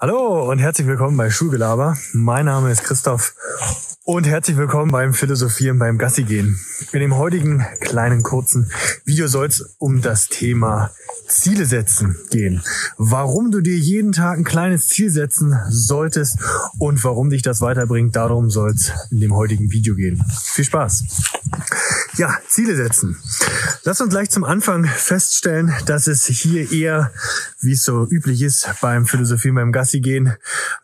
Hallo und herzlich willkommen bei Schulgelaber. Mein Name ist Christoph und herzlich willkommen beim Philosophieren beim Gassi gehen. In dem heutigen kleinen kurzen Video soll es um das Thema Ziele setzen gehen. Warum du dir jeden Tag ein kleines Ziel setzen solltest und warum dich das weiterbringt, darum soll es in dem heutigen Video gehen. Viel Spaß! Ja, Ziele setzen. Lass uns gleich zum Anfang feststellen, dass es hier eher, wie es so üblich ist beim Philosophie, beim Gassi gehen,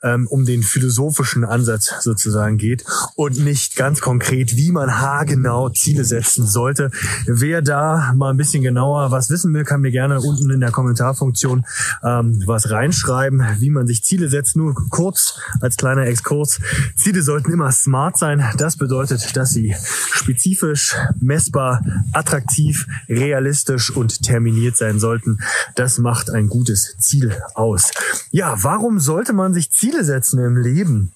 ähm, um den philosophischen Ansatz sozusagen geht und nicht ganz konkret, wie man haargenau Ziele setzen sollte. Wer da mal ein bisschen genauer was wissen will, kann mir gerne unten in der Kommentarfunktion ähm, was reinschreiben, wie man sich Ziele setzt. Nur kurz als kleiner Exkurs. Ziele sollten immer smart sein. Das bedeutet, dass sie spezifisch, messbar, attraktiv, realistisch und terminiert sein sollten. Das macht ein gutes Ziel aus. Ja, warum sollte man sich Ziele setzen im Leben?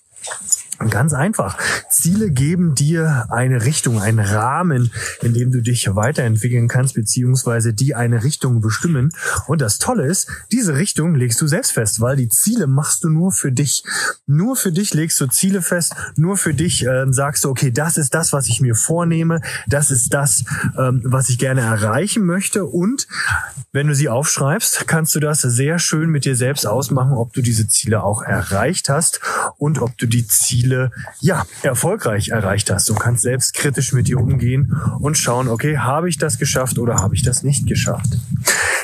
Ganz einfach. Ziele geben dir eine Richtung, einen Rahmen, in dem du dich weiterentwickeln kannst, beziehungsweise die eine Richtung bestimmen. Und das Tolle ist, diese Richtung legst du selbst fest, weil die Ziele machst du nur für dich. Nur für dich legst du Ziele fest, nur für dich äh, sagst du, okay, das ist das, was ich mir vornehme, das ist das, ähm, was ich gerne erreichen möchte. Und wenn du sie aufschreibst, kannst du das sehr schön mit dir selbst ausmachen, ob du diese Ziele auch erreicht hast und ob du die Ziele Ziele ja erfolgreich erreicht hast. Du kannst selbst kritisch mit dir umgehen und schauen, okay, habe ich das geschafft oder habe ich das nicht geschafft?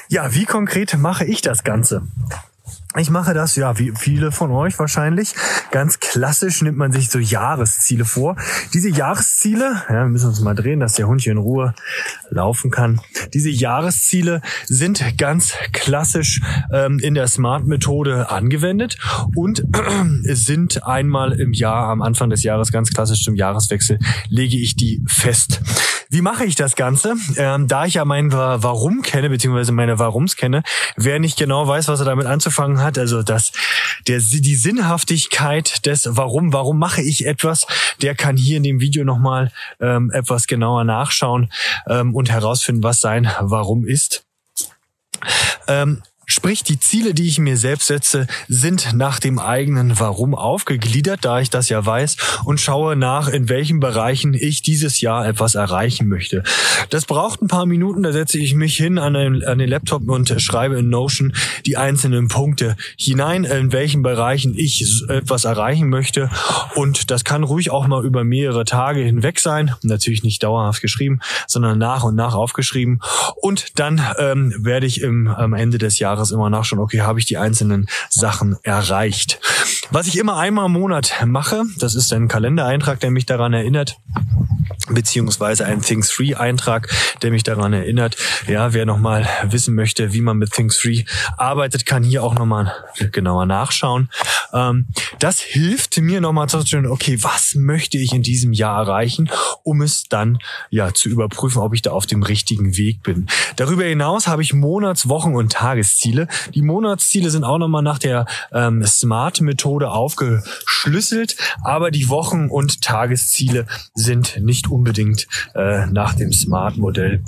Ja, wie konkret mache ich das Ganze? Ich mache das, ja, wie viele von euch wahrscheinlich. Ganz klassisch nimmt man sich so Jahresziele vor. Diese Jahresziele, ja, wir müssen uns mal drehen, dass der Hund hier in Ruhe laufen kann. Diese Jahresziele sind ganz klassisch ähm, in der Smart-Methode angewendet und sind einmal im Jahr, am Anfang des Jahres, ganz klassisch zum Jahreswechsel, lege ich die fest. Wie mache ich das Ganze? Ähm, da ich ja mein Warum kenne, beziehungsweise meine Warums kenne, wer nicht genau weiß, was er damit anzufangen hat, also das, der, die Sinnhaftigkeit des Warum, warum mache ich etwas, der kann hier in dem Video nochmal ähm, etwas genauer nachschauen ähm, und herausfinden, was sein Warum ist. Ähm, Sprich, die Ziele, die ich mir selbst setze, sind nach dem eigenen Warum aufgegliedert, da ich das ja weiß, und schaue nach, in welchen Bereichen ich dieses Jahr etwas erreichen möchte. Das braucht ein paar Minuten, da setze ich mich hin an den, an den Laptop und schreibe in Notion die einzelnen Punkte hinein, in welchen Bereichen ich etwas erreichen möchte. Und das kann ruhig auch mal über mehrere Tage hinweg sein. Natürlich nicht dauerhaft geschrieben, sondern nach und nach aufgeschrieben. Und dann ähm, werde ich im, am Ende des Jahres Jahres immer nachschauen, okay, habe ich die einzelnen Sachen erreicht. Was ich immer einmal im Monat mache, das ist ein Kalendereintrag, der mich daran erinnert, beziehungsweise ein Things Free Eintrag, der mich daran erinnert. Ja, wer nochmal wissen möchte, wie man mit Things Free arbeitet, kann hier auch nochmal genauer nachschauen. Ähm, das hilft mir nochmal zu schauen, okay, was möchte ich in diesem Jahr erreichen, um es dann ja zu überprüfen, ob ich da auf dem richtigen Weg bin. Darüber hinaus habe ich Monats-, Wochen- und Tagesziele. Die Monatsziele sind auch nochmal nach der ähm, Smart-Methode aufgeschlüsselt, aber die Wochen- und Tagesziele sind nicht unbedingt äh, nach dem Smart-Modell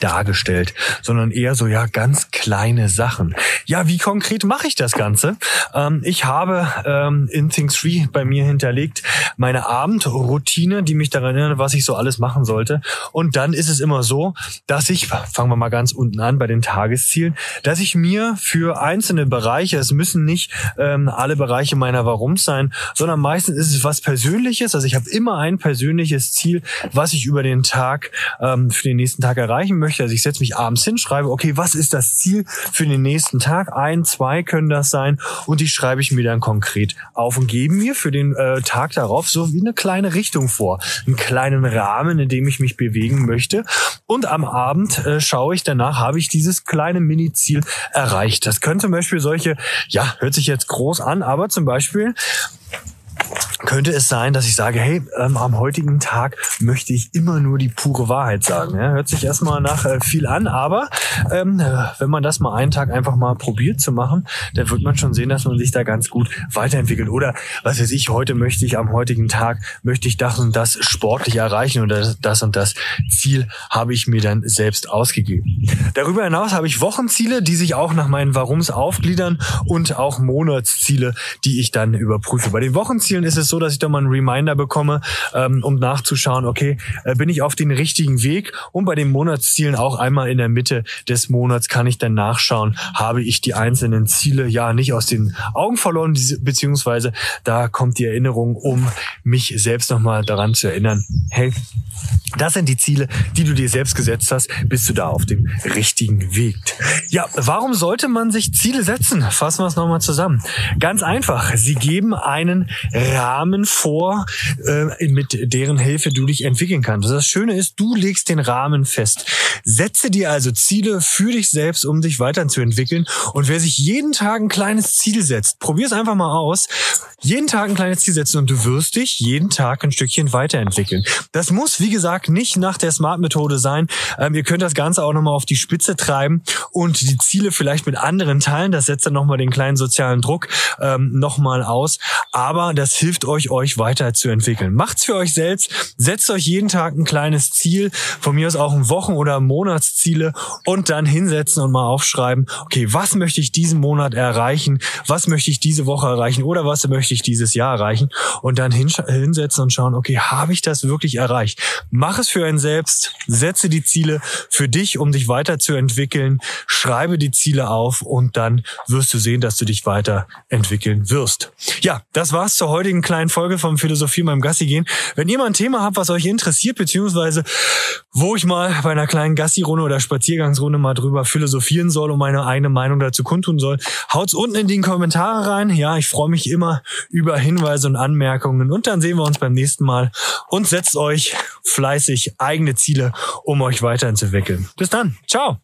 dargestellt, sondern eher so ja ganz kleine Sachen. Ja, wie konkret mache ich das Ganze? Ähm, ich habe ähm, in Things Free bei mir hinterlegt meine Abendroutine, die mich daran erinnert, was ich so alles machen sollte. Und dann ist es immer so, dass ich, fangen wir mal ganz unten an bei den Tageszielen, dass ich mir für einzelne Bereiche, es müssen nicht ähm, alle Bereiche meiner Warums sein, sondern meistens ist es was Persönliches. Also ich habe immer ein persönliches Ziel, was ich über den Tag ähm, für den nächsten Tag erreichen möchte. Also ich setze mich abends hin, schreibe, okay, was ist das Ziel für den nächsten Tag? Ein, zwei können das sein und die schreibe ich mir dann konkret auf und gebe mir für den äh, Tag darauf so wie eine kleine Richtung vor, einen kleinen Rahmen, in dem ich mich bewegen möchte. Und am Abend äh, schaue ich danach, habe ich dieses kleine Mini-Ziel erreicht. Das könnte zum Beispiel solche, ja, hört sich jetzt groß an, aber zum Beispiel könnte es sein, dass ich sage, hey, ähm, am heutigen Tag möchte ich immer nur die pure Wahrheit sagen. Ja, hört sich erstmal nach äh, viel an, aber ähm, äh, wenn man das mal einen Tag einfach mal probiert zu machen, dann wird man schon sehen, dass man sich da ganz gut weiterentwickelt. Oder was weiß ich, heute möchte ich am heutigen Tag, möchte ich das und das sportlich erreichen oder das und das Ziel habe ich mir dann selbst ausgegeben. Darüber hinaus habe ich Wochenziele, die sich auch nach meinen Warums aufgliedern und auch Monatsziele, die ich dann überprüfe. Bei den Wochenzielen ist es so, dass ich da mal einen Reminder bekomme, ähm, um nachzuschauen, okay, äh, bin ich auf den richtigen Weg? Und bei den Monatszielen auch einmal in der Mitte des Monats kann ich dann nachschauen, habe ich die einzelnen Ziele ja nicht aus den Augen verloren, beziehungsweise da kommt die Erinnerung, um mich selbst nochmal daran zu erinnern, hey, das sind die Ziele, die du dir selbst gesetzt hast, bist du da auf dem richtigen Weg. Ja, warum sollte man sich Ziele setzen? Fassen wir es nochmal zusammen. Ganz einfach, sie geben einen Rahmen vor, äh, mit deren Hilfe du dich entwickeln kannst. Das Schöne ist, du legst den Rahmen fest. Setze dir also Ziele für dich selbst, um dich weiterzuentwickeln. Und wer sich jeden Tag ein kleines Ziel setzt, probier es einfach mal aus. Jeden Tag ein kleines Ziel setzen und du wirst dich jeden Tag ein Stückchen weiterentwickeln. Das muss, wie gesagt, nicht nach der Smart-Methode sein. Ähm, ihr könnt das Ganze auch nochmal auf die Spitze treiben und die Ziele vielleicht mit anderen teilen. Das setzt dann nochmal den kleinen sozialen Druck ähm, nochmal aus. Aber das hilft euch, euch weiterzuentwickeln. Macht's für euch selbst. Setzt euch jeden Tag ein kleines Ziel. Von mir aus auch ein Wochen- oder Monatsziele und dann hinsetzen und mal aufschreiben, okay, was möchte ich diesen Monat erreichen? Was möchte ich diese Woche erreichen? Oder was möchte ich dieses Jahr erreichen? Und dann hinsetzen und schauen, okay, habe ich das wirklich erreicht? Mach es für einen selbst. Setze die Ziele für dich, um dich weiterzuentwickeln. Schreibe die Ziele auf und dann wirst du sehen, dass du dich weiterentwickeln wirst. Ja, das war's zur heutigen kleinen Folge vom Philosophie beim Gassi gehen. Wenn ihr mal ein Thema habt, was euch interessiert, beziehungsweise wo ich mal bei einer kleinen Gassi-Runde oder Spaziergangsrunde mal drüber philosophieren soll und meine eigene Meinung dazu kundtun soll, haut's unten in die Kommentare rein. Ja, ich freue mich immer über Hinweise und Anmerkungen und dann sehen wir uns beim nächsten Mal und setzt euch fleißig eigene Ziele, um euch weiterzuentwickeln. Bis dann. Ciao.